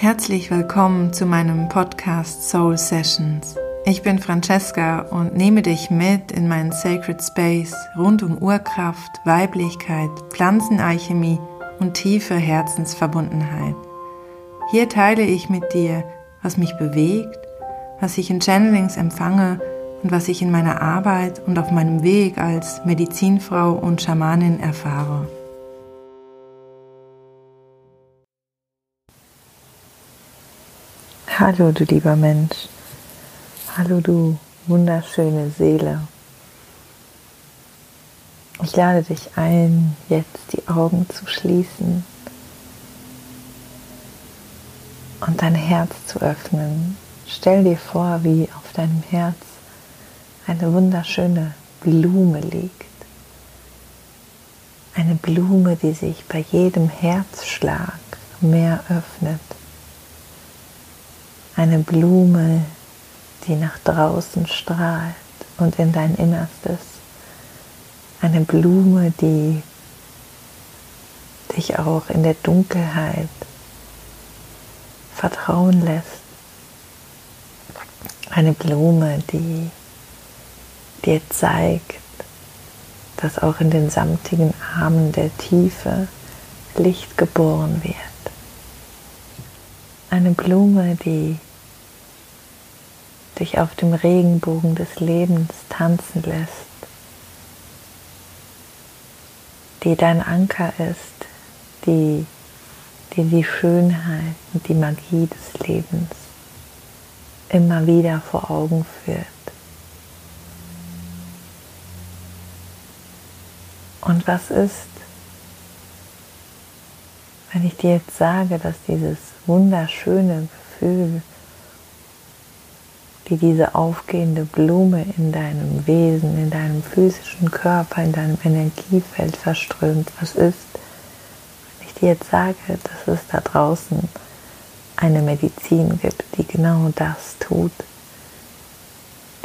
Herzlich willkommen zu meinem Podcast Soul Sessions. Ich bin Francesca und nehme dich mit in meinen Sacred Space rund um Urkraft, Weiblichkeit, Pflanzenalchemie und tiefe Herzensverbundenheit. Hier teile ich mit dir, was mich bewegt, was ich in Channelings empfange und was ich in meiner Arbeit und auf meinem Weg als Medizinfrau und Schamanin erfahre. Hallo du lieber Mensch, hallo du wunderschöne Seele. Ich lade dich ein, jetzt die Augen zu schließen und dein Herz zu öffnen. Stell dir vor, wie auf deinem Herz eine wunderschöne Blume liegt. Eine Blume, die sich bei jedem Herzschlag mehr öffnet eine Blume, die nach draußen strahlt und in dein Innerstes. Eine Blume, die dich auch in der Dunkelheit vertrauen lässt. Eine Blume, die dir zeigt, dass auch in den samtigen Armen der Tiefe Licht geboren wird. Eine Blume, die dich auf dem Regenbogen des Lebens tanzen lässt, die dein Anker ist, die dir die Schönheit und die Magie des Lebens immer wieder vor Augen führt. Und was ist, wenn ich dir jetzt sage, dass dieses wunderschöne Gefühl wie diese aufgehende Blume in deinem Wesen, in deinem physischen Körper, in deinem Energiefeld verströmt. Was ist, wenn ich dir jetzt sage, dass es da draußen eine Medizin gibt, die genau das tut,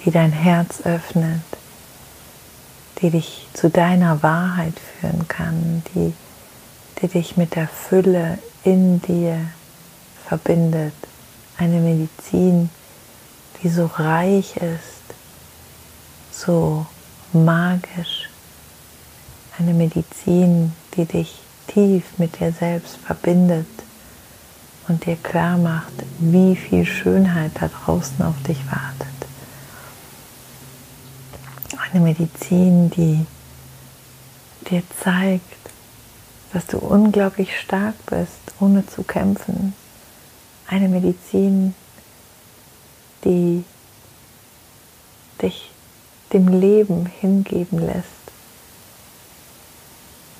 die dein Herz öffnet, die dich zu deiner Wahrheit führen kann, die, die dich mit der Fülle in dir verbindet. Eine Medizin, die die so reich ist, so magisch. Eine Medizin, die dich tief mit dir selbst verbindet und dir klar macht, wie viel Schönheit da draußen auf dich wartet. Eine Medizin, die dir zeigt, dass du unglaublich stark bist, ohne zu kämpfen. Eine Medizin, die dich dem Leben hingeben lässt.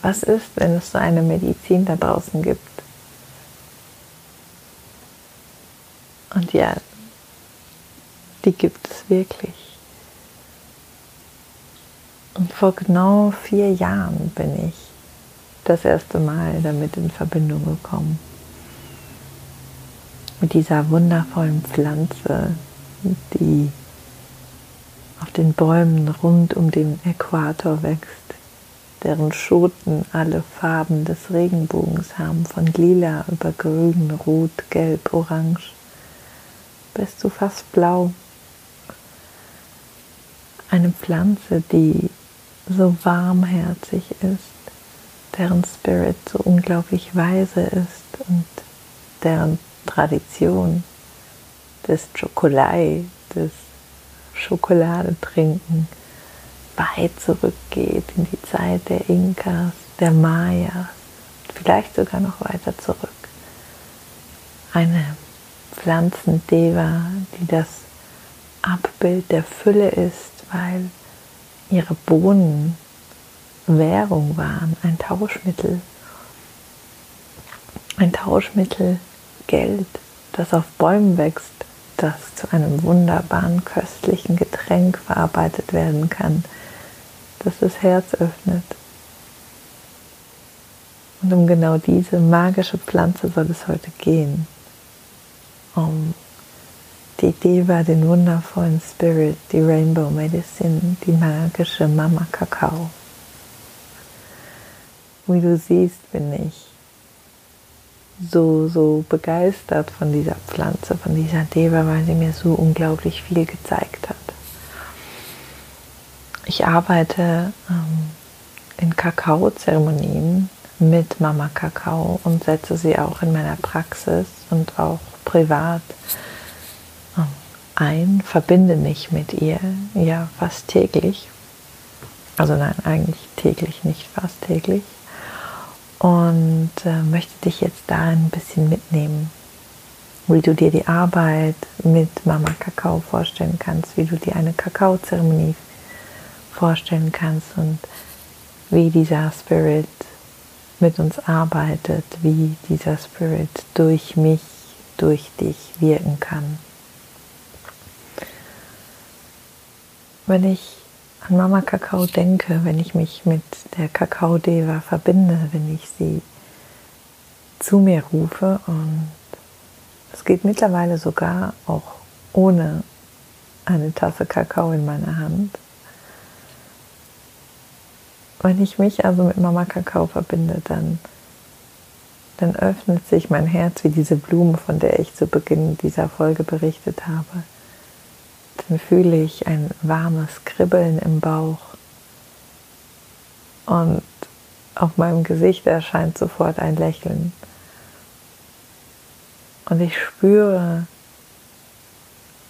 Was ist, wenn es so eine Medizin da draußen gibt? Und ja, die gibt es wirklich. Und vor genau vier Jahren bin ich das erste Mal damit in Verbindung gekommen. Mit dieser wundervollen Pflanze, die auf den Bäumen rund um den Äquator wächst, deren Schoten alle Farben des Regenbogens haben, von lila über grün, rot, gelb, orange, bis zu fast blau. Eine Pflanze, die so warmherzig ist, deren Spirit so unglaublich weise ist und deren Tradition des Chocolai, des Schokoladetrinken weit zurückgeht in die Zeit der Inkas, der Mayas, vielleicht sogar noch weiter zurück. Eine Pflanzendeva, die das Abbild der Fülle ist, weil ihre Bohnen Währung waren, ein Tauschmittel. Ein Tauschmittel Geld, das auf Bäumen wächst, das zu einem wunderbaren, köstlichen Getränk verarbeitet werden kann, das das Herz öffnet. Und um genau diese magische Pflanze soll es heute gehen. Um die Deva, den wundervollen Spirit, die Rainbow Medicine, die magische Mama Kakao. Wie du siehst, bin ich so, so begeistert von dieser Pflanze, von dieser Deva, weil sie mir so unglaublich viel gezeigt hat. Ich arbeite ähm, in Kakaozeremonien mit Mama Kakao und setze sie auch in meiner Praxis und auch privat ähm, ein, verbinde mich mit ihr ja fast täglich. Also nein, eigentlich täglich, nicht fast täglich und äh, möchte dich jetzt da ein bisschen mitnehmen, wie du dir die Arbeit mit Mama Kakao vorstellen kannst, wie du dir eine Kakaozeremonie vorstellen kannst und wie dieser Spirit mit uns arbeitet, wie dieser Spirit durch mich, durch dich wirken kann. Wenn ich an Mama Kakao denke, wenn ich mich mit der Kakao-Deva verbinde, wenn ich sie zu mir rufe und es geht mittlerweile sogar auch ohne eine Tasse Kakao in meiner Hand. Wenn ich mich also mit Mama Kakao verbinde, dann, dann öffnet sich mein Herz wie diese Blume, von der ich zu Beginn dieser Folge berichtet habe dann fühle ich ein warmes Kribbeln im Bauch und auf meinem Gesicht erscheint sofort ein Lächeln. Und ich spüre,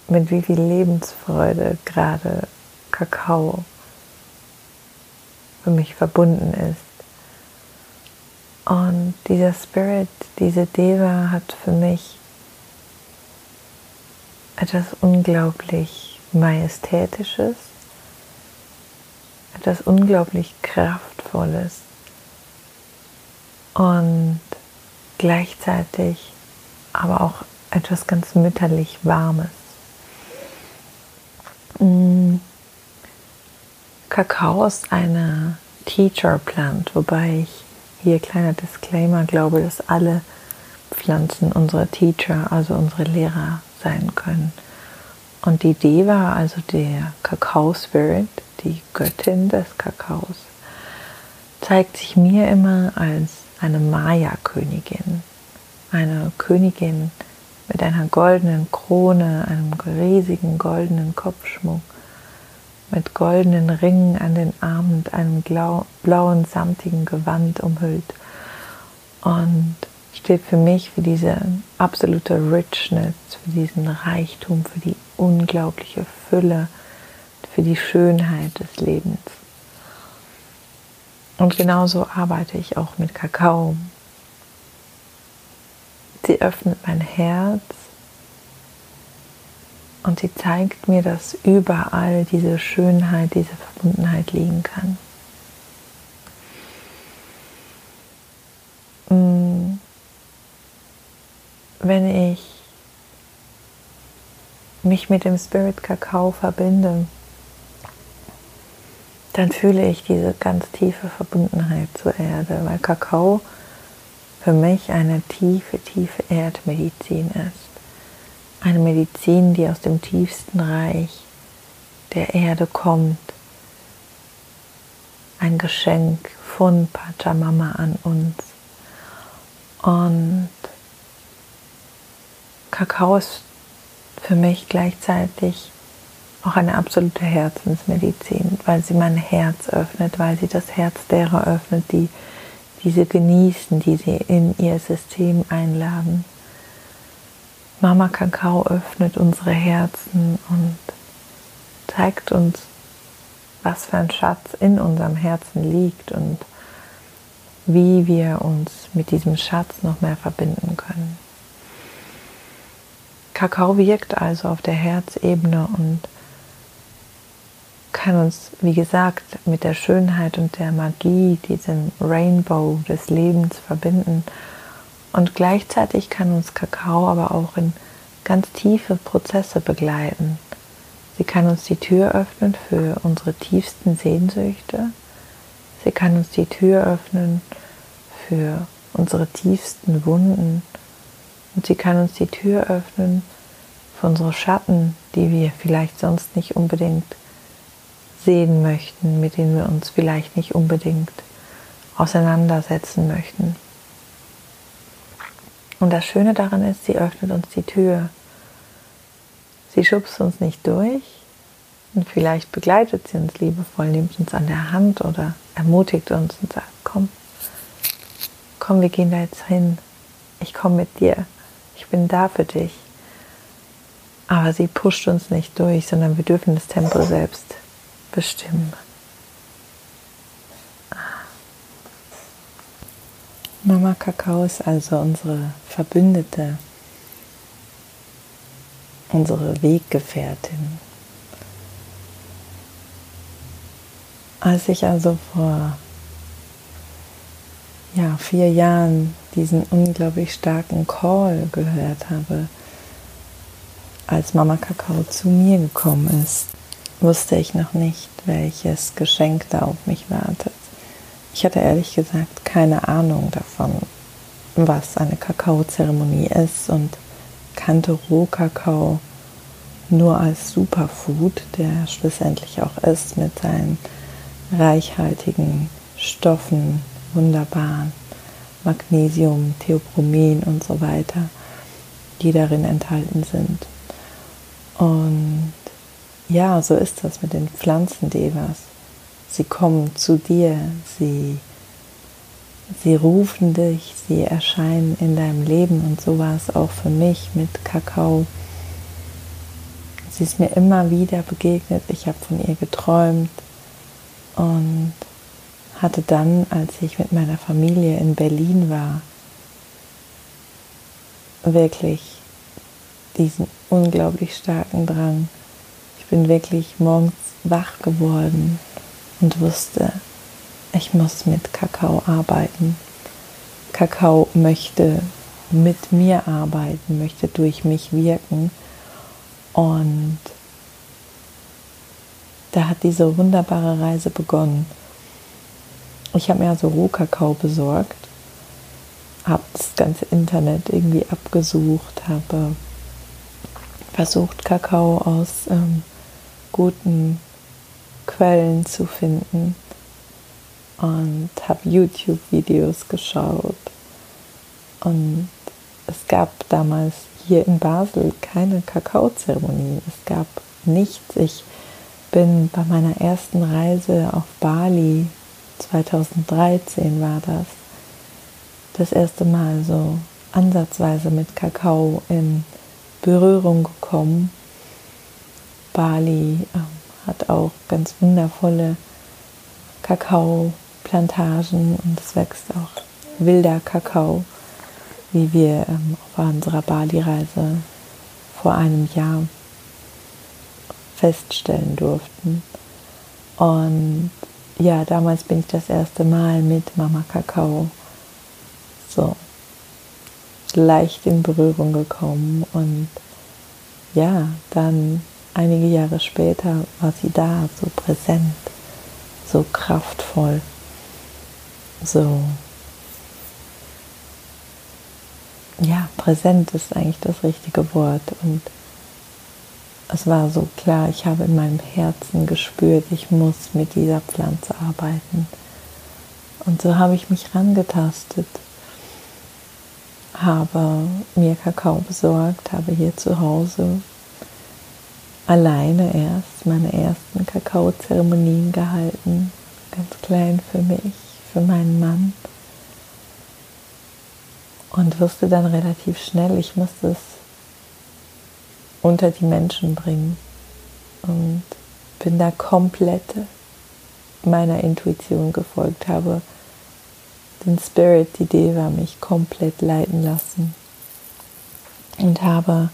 mit wie viel Lebensfreude gerade Kakao für mich verbunden ist. Und dieser Spirit, diese Deva hat für mich etwas unglaublich Majestätisches, etwas unglaublich Kraftvolles und gleichzeitig aber auch etwas ganz mütterlich Warmes. Mm. Kakao ist eine Teacher Plant, wobei ich hier kleiner Disclaimer glaube, dass alle Pflanzen unsere Teacher, also unsere Lehrer sein können. Und die Deva, also der Kakao-Spirit, die Göttin des Kakaos, zeigt sich mir immer als eine Maya-Königin. Eine Königin mit einer goldenen Krone, einem riesigen goldenen Kopfschmuck, mit goldenen Ringen an den Armen und einem blauen, samtigen Gewand umhüllt. Und steht für mich für diese absolute Richness, für diesen Reichtum, für die unglaubliche Fülle, für die Schönheit des Lebens. Und genauso arbeite ich auch mit Kakao. Sie öffnet mein Herz und sie zeigt mir, dass überall diese Schönheit, diese Verbundenheit liegen kann. Wenn ich mich mit dem Spirit Kakao verbinde, dann fühle ich diese ganz tiefe Verbundenheit zur Erde, weil Kakao für mich eine tiefe, tiefe Erdmedizin ist. Eine Medizin, die aus dem tiefsten Reich der Erde kommt. Ein Geschenk von Pachamama an uns. Und Kakao ist für mich gleichzeitig auch eine absolute Herzensmedizin, weil sie mein Herz öffnet, weil sie das Herz derer öffnet, die diese genießen, die sie in ihr System einladen. Mama Kakao öffnet unsere Herzen und zeigt uns, was für ein Schatz in unserem Herzen liegt und wie wir uns mit diesem Schatz noch mehr verbinden können. Kakao wirkt also auf der Herzebene und kann uns, wie gesagt, mit der Schönheit und der Magie, diesem Rainbow des Lebens verbinden. Und gleichzeitig kann uns Kakao aber auch in ganz tiefe Prozesse begleiten. Sie kann uns die Tür öffnen für unsere tiefsten Sehnsüchte. Sie kann uns die Tür öffnen für unsere tiefsten Wunden und sie kann uns die Tür öffnen für unsere Schatten, die wir vielleicht sonst nicht unbedingt sehen möchten, mit denen wir uns vielleicht nicht unbedingt auseinandersetzen möchten. Und das Schöne daran ist, sie öffnet uns die Tür. Sie schubst uns nicht durch und vielleicht begleitet sie uns liebevoll, nimmt uns an der Hand oder ermutigt uns und sagt, komm, komm, wir gehen da jetzt hin. Ich komme mit dir. Ich bin da für dich. Aber sie pusht uns nicht durch, sondern wir dürfen das Tempo selbst bestimmen. Mama Kakao ist also unsere Verbündete, unsere Weggefährtin. Als ich also vor ja, vier Jahren diesen unglaublich starken Call gehört habe, als Mama Kakao zu mir gekommen ist, wusste ich noch nicht, welches Geschenk da auf mich wartet. Ich hatte ehrlich gesagt keine Ahnung davon, was eine Kakaozeremonie ist und kannte Rohkakao nur als Superfood, der schlussendlich auch ist mit seinen reichhaltigen Stoffen, wunderbaren Magnesium, Theobromin und so weiter, die darin enthalten sind. Und ja, so ist das mit den Pflanzendevas. Sie kommen zu dir, sie, sie rufen dich, sie erscheinen in deinem Leben und so war es auch für mich mit Kakao. Sie ist mir immer wieder begegnet, ich habe von ihr geträumt und hatte dann, als ich mit meiner Familie in Berlin war, wirklich diesen unglaublich starken Drang. Ich bin wirklich morgens wach geworden und wusste, ich muss mit Kakao arbeiten. Kakao möchte mit mir arbeiten, möchte durch mich wirken. Und da hat diese wunderbare Reise begonnen. Ich habe mir also Rohkakao besorgt, habe das ganze Internet irgendwie abgesucht, habe versucht, Kakao aus ähm, guten Quellen zu finden und habe YouTube-Videos geschaut. Und es gab damals hier in Basel keine Kakaozeremonie. Es gab nichts. Ich bin bei meiner ersten Reise auf Bali, 2013 war das, das erste Mal so ansatzweise mit Kakao in Berührung gekommen. Bali ähm, hat auch ganz wundervolle Kakaoplantagen und es wächst auch wilder Kakao, wie wir ähm, auf unserer Bali-Reise vor einem Jahr feststellen durften. Und ja, damals bin ich das erste Mal mit Mama Kakao so leicht in Berührung gekommen. Und ja, dann einige Jahre später war sie da, so präsent, so kraftvoll, so ja, präsent ist eigentlich das richtige Wort. Und es war so klar, ich habe in meinem Herzen gespürt, ich muss mit dieser Pflanze arbeiten. Und so habe ich mich rangetastet habe mir Kakao besorgt, habe hier zu Hause alleine erst meine ersten Kakaozeremonien gehalten, ganz klein für mich, für meinen Mann. Und wusste dann relativ schnell, ich musste es unter die Menschen bringen. Und bin da komplett meiner Intuition gefolgt, habe den Spirit, die Deva, mich komplett leiten lassen. Und habe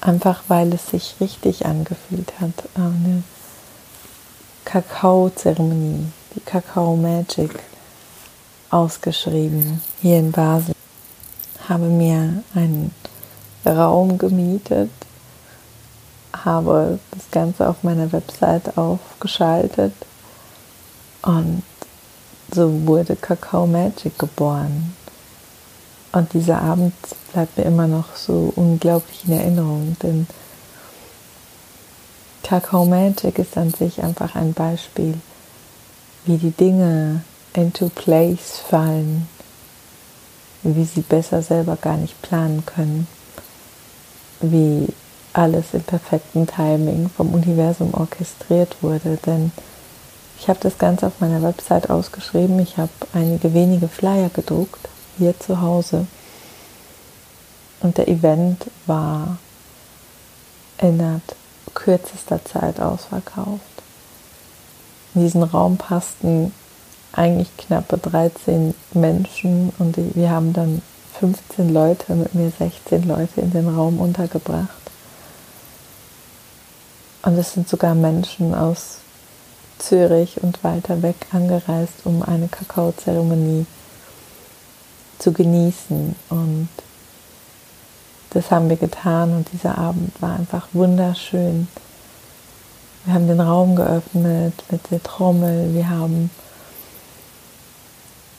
einfach, weil es sich richtig angefühlt hat, eine Kakao-Zeremonie, die Kakao Magic, ausgeschrieben hier in Basel. Habe mir einen Raum gemietet, habe das Ganze auf meiner Website aufgeschaltet und so wurde Kakao Magic geboren. Und dieser Abend bleibt mir immer noch so unglaublich in Erinnerung, denn Kakao Magic ist an sich einfach ein Beispiel, wie die Dinge into place fallen, wie sie besser selber gar nicht planen können, wie alles im perfekten Timing vom Universum orchestriert wurde. Denn ich habe das Ganze auf meiner Website ausgeschrieben. Ich habe einige wenige Flyer gedruckt, hier zu Hause. Und der Event war innerhalb kürzester Zeit ausverkauft. In diesen Raum passten eigentlich knappe 13 Menschen und wir haben dann 15 Leute, mit mir 16 Leute in den Raum untergebracht. Und es sind sogar Menschen aus Zürich und weiter weg angereist, um eine Kakaozeremonie zu genießen. Und das haben wir getan und dieser Abend war einfach wunderschön. Wir haben den Raum geöffnet mit der Trommel, wir haben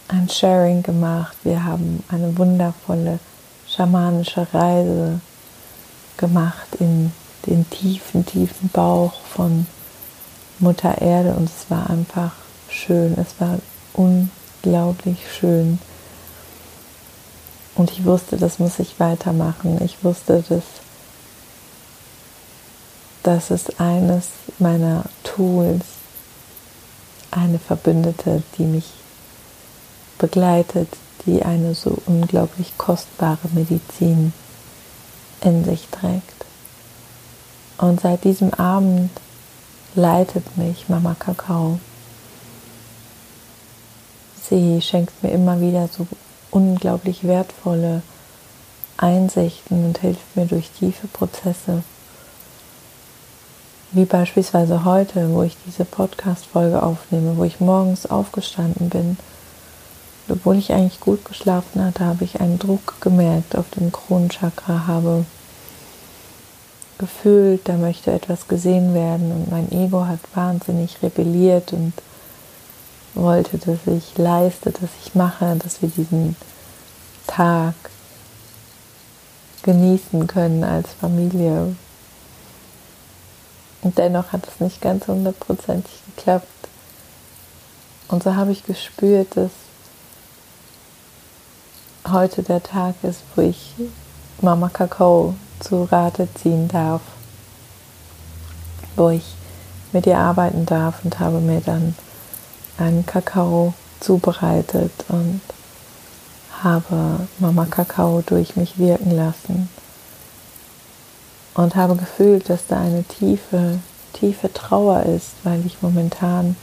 ein Sharing gemacht, wir haben eine wundervolle schamanische Reise gemacht in den tiefen, tiefen Bauch von Mutter Erde und es war einfach schön, es war unglaublich schön. Und ich wusste, das muss ich weitermachen. Ich wusste, dass das ist eines meiner Tools, eine Verbündete, die mich begleitet, die eine so unglaublich kostbare Medizin in sich trägt. Und seit diesem Abend leitet mich Mama Kakao. Sie schenkt mir immer wieder so unglaublich wertvolle Einsichten und hilft mir durch tiefe Prozesse. Wie beispielsweise heute, wo ich diese Podcast-Folge aufnehme, wo ich morgens aufgestanden bin. Obwohl ich eigentlich gut geschlafen hatte, habe ich einen Druck gemerkt auf dem Kronenchakra, habe gefühlt, da möchte etwas gesehen werden und mein Ego hat wahnsinnig rebelliert und wollte, dass ich leiste, dass ich mache, dass wir diesen Tag genießen können als Familie. Und dennoch hat es nicht ganz hundertprozentig geklappt. Und so habe ich gespürt, dass heute der Tag ist, wo ich Mama Kakao zu Rate ziehen darf, wo ich mit ihr arbeiten darf und habe mir dann einen Kakao zubereitet und habe Mama Kakao durch mich wirken lassen und habe gefühlt, dass da eine tiefe, tiefe Trauer ist, weil ich momentan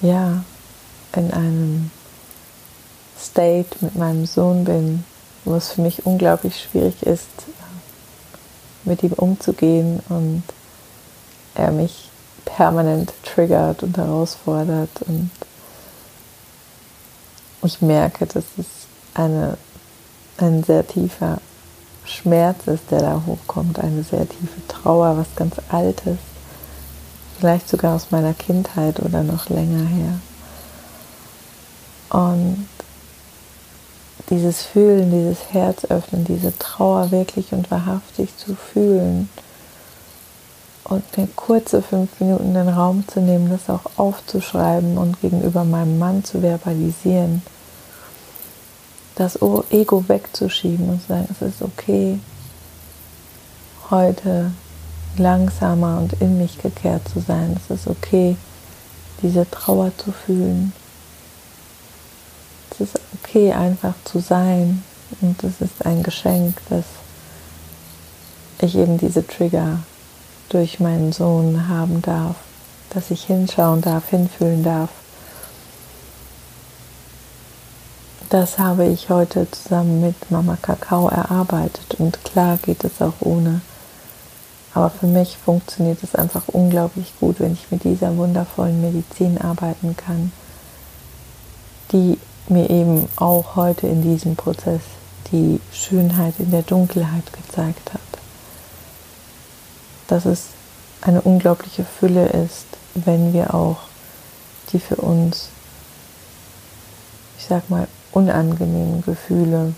ja in einem State mit meinem Sohn bin, wo es für mich unglaublich schwierig ist, mit ihm umzugehen und er mich permanent triggert und herausfordert und ich merke, dass es eine, ein sehr tiefer Schmerz ist, der da hochkommt, eine sehr tiefe Trauer, was ganz Altes, vielleicht sogar aus meiner Kindheit oder noch länger her. Und dieses Fühlen, dieses Herz öffnen, diese Trauer wirklich und wahrhaftig zu fühlen und mir kurze fünf Minuten den Raum zu nehmen, das auch aufzuschreiben und gegenüber meinem Mann zu verbalisieren, das Ego wegzuschieben und zu sagen, es ist okay, heute langsamer und in mich gekehrt zu sein. Es ist okay, diese Trauer zu fühlen. Okay, einfach zu sein. Und es ist ein Geschenk, dass ich eben diese Trigger durch meinen Sohn haben darf, dass ich hinschauen darf, hinfühlen darf. Das habe ich heute zusammen mit Mama Kakao erarbeitet und klar geht es auch ohne. Aber für mich funktioniert es einfach unglaublich gut, wenn ich mit dieser wundervollen Medizin arbeiten kann, die mir eben auch heute in diesem Prozess die Schönheit in der Dunkelheit gezeigt hat. Dass es eine unglaubliche Fülle ist, wenn wir auch die für uns, ich sag mal, unangenehmen Gefühle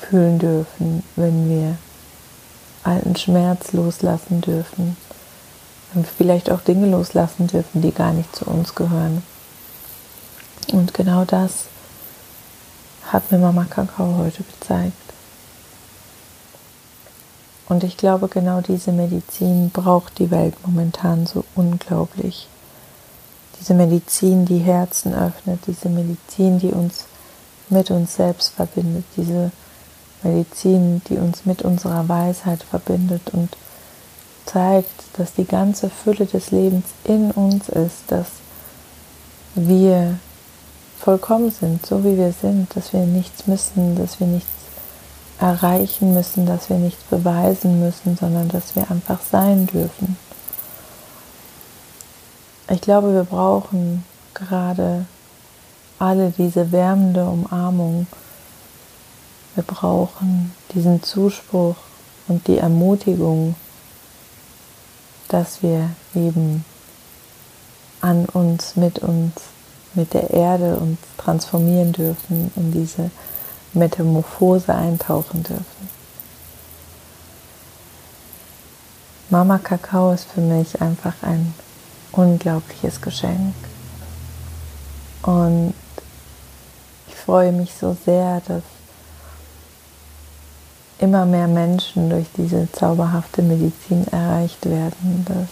fühlen dürfen, wenn wir alten Schmerz loslassen dürfen, wenn wir vielleicht auch Dinge loslassen dürfen, die gar nicht zu uns gehören. Und genau das hat mir Mama Kakao heute gezeigt. Und ich glaube, genau diese Medizin braucht die Welt momentan so unglaublich. Diese Medizin, die Herzen öffnet, diese Medizin, die uns mit uns selbst verbindet, diese Medizin, die uns mit unserer Weisheit verbindet und zeigt, dass die ganze Fülle des Lebens in uns ist, dass wir vollkommen sind, so wie wir sind, dass wir nichts müssen, dass wir nichts erreichen müssen, dass wir nichts beweisen müssen, sondern dass wir einfach sein dürfen. Ich glaube, wir brauchen gerade alle diese wärmende Umarmung. Wir brauchen diesen Zuspruch und die Ermutigung, dass wir eben an uns, mit uns, mit der Erde uns transformieren dürfen, in diese Metamorphose eintauchen dürfen. Mama Kakao ist für mich einfach ein unglaubliches Geschenk. Und ich freue mich so sehr, dass immer mehr Menschen durch diese zauberhafte Medizin erreicht werden, dass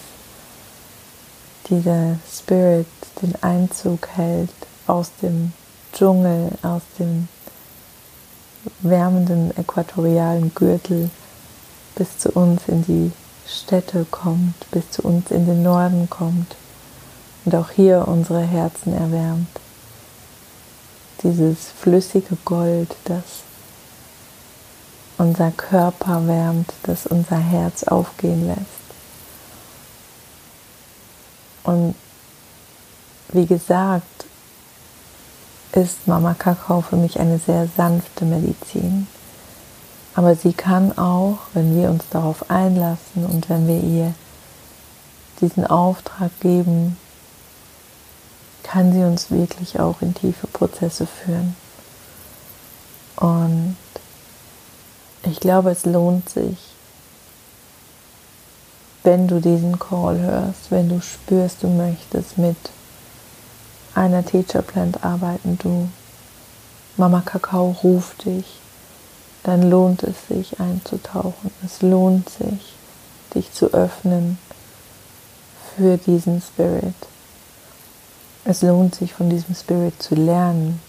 dieser Spirit den Einzug hält aus dem Dschungel, aus dem wärmenden äquatorialen Gürtel bis zu uns in die Städte kommt, bis zu uns in den Norden kommt und auch hier unsere Herzen erwärmt. Dieses flüssige Gold, das unser Körper wärmt, das unser Herz aufgehen lässt. Und wie gesagt, ist Mama Kakao für mich eine sehr sanfte Medizin. Aber sie kann auch, wenn wir uns darauf einlassen und wenn wir ihr diesen Auftrag geben, kann sie uns wirklich auch in tiefe Prozesse führen. Und ich glaube, es lohnt sich, wenn du diesen Call hörst, wenn du spürst, du möchtest mit einer Teacher Plant arbeiten, du Mama Kakao ruft dich, dann lohnt es sich einzutauchen. Es lohnt sich, dich zu öffnen für diesen Spirit. Es lohnt sich, von diesem Spirit zu lernen,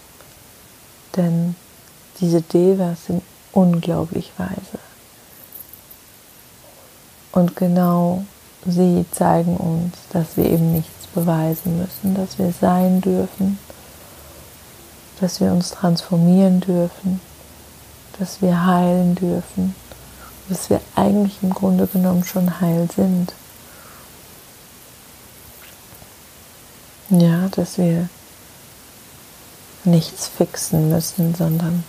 denn diese Devas sind unglaublich weise. Und genau sie zeigen uns, dass wir eben nichts beweisen müssen, dass wir sein dürfen, dass wir uns transformieren dürfen, dass wir heilen dürfen, dass wir eigentlich im Grunde genommen schon heil sind. Ja, dass wir nichts fixen müssen, sondern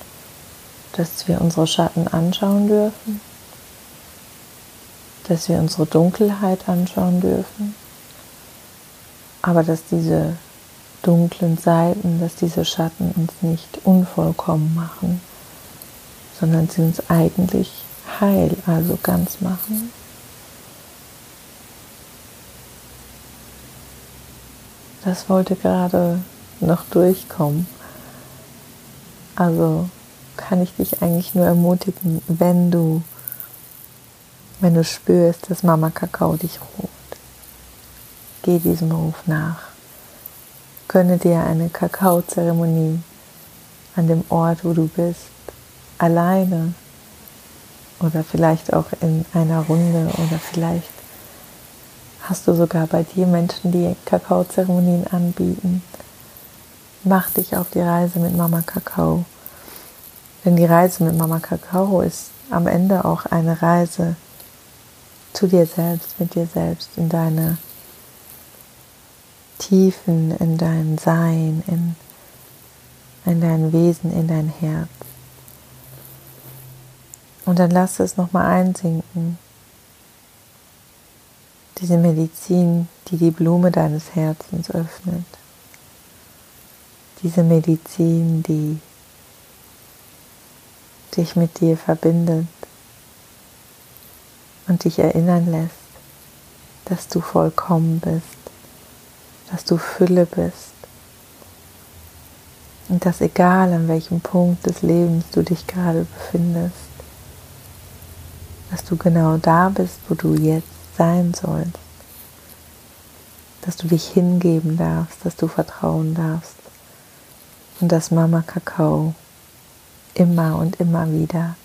dass wir unsere Schatten anschauen dürfen, dass wir unsere Dunkelheit anschauen dürfen, aber dass diese dunklen Seiten, dass diese Schatten uns nicht unvollkommen machen, sondern sie uns eigentlich heil, also ganz machen. Das wollte gerade noch durchkommen. Also kann ich dich eigentlich nur ermutigen, wenn du, wenn du spürst, dass Mama Kakao dich ruft. Geh diesem Ruf nach. Gönne dir eine Kakaozeremonie an dem Ort, wo du bist, alleine oder vielleicht auch in einer Runde oder vielleicht hast du sogar bei dir Menschen, die Kakaozeremonien anbieten. Mach dich auf die Reise mit Mama Kakao. Denn die Reise mit Mama Kakao ist am Ende auch eine Reise zu dir selbst, mit dir selbst, in deine Tiefen in dein Sein, in, in dein Wesen, in dein Herz. Und dann lass es nochmal einsinken. Diese Medizin, die die Blume deines Herzens öffnet. Diese Medizin, die dich mit dir verbindet und dich erinnern lässt, dass du vollkommen bist dass du Fülle bist Und dass egal an welchem Punkt des Lebens du dich gerade befindest, dass du genau da bist, wo du jetzt sein sollst. Dass du dich hingeben darfst, dass du vertrauen darfst. Und dass Mama Kakao immer und immer wieder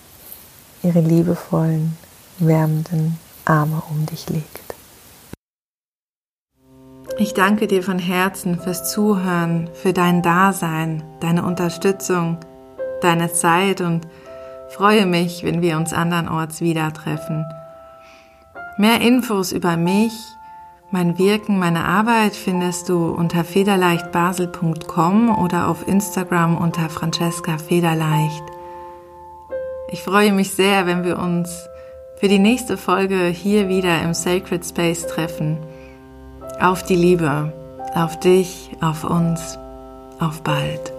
ihre liebevollen, wärmenden Arme um dich legt. Ich danke dir von Herzen fürs Zuhören, für dein Dasein, deine Unterstützung, deine Zeit und freue mich, wenn wir uns andernorts wieder treffen. Mehr Infos über mich, mein Wirken, meine Arbeit findest du unter federleichtbasel.com oder auf Instagram unter Francesca Federleicht. Ich freue mich sehr, wenn wir uns für die nächste Folge hier wieder im Sacred Space treffen. Auf die Liebe, auf dich, auf uns, auf bald.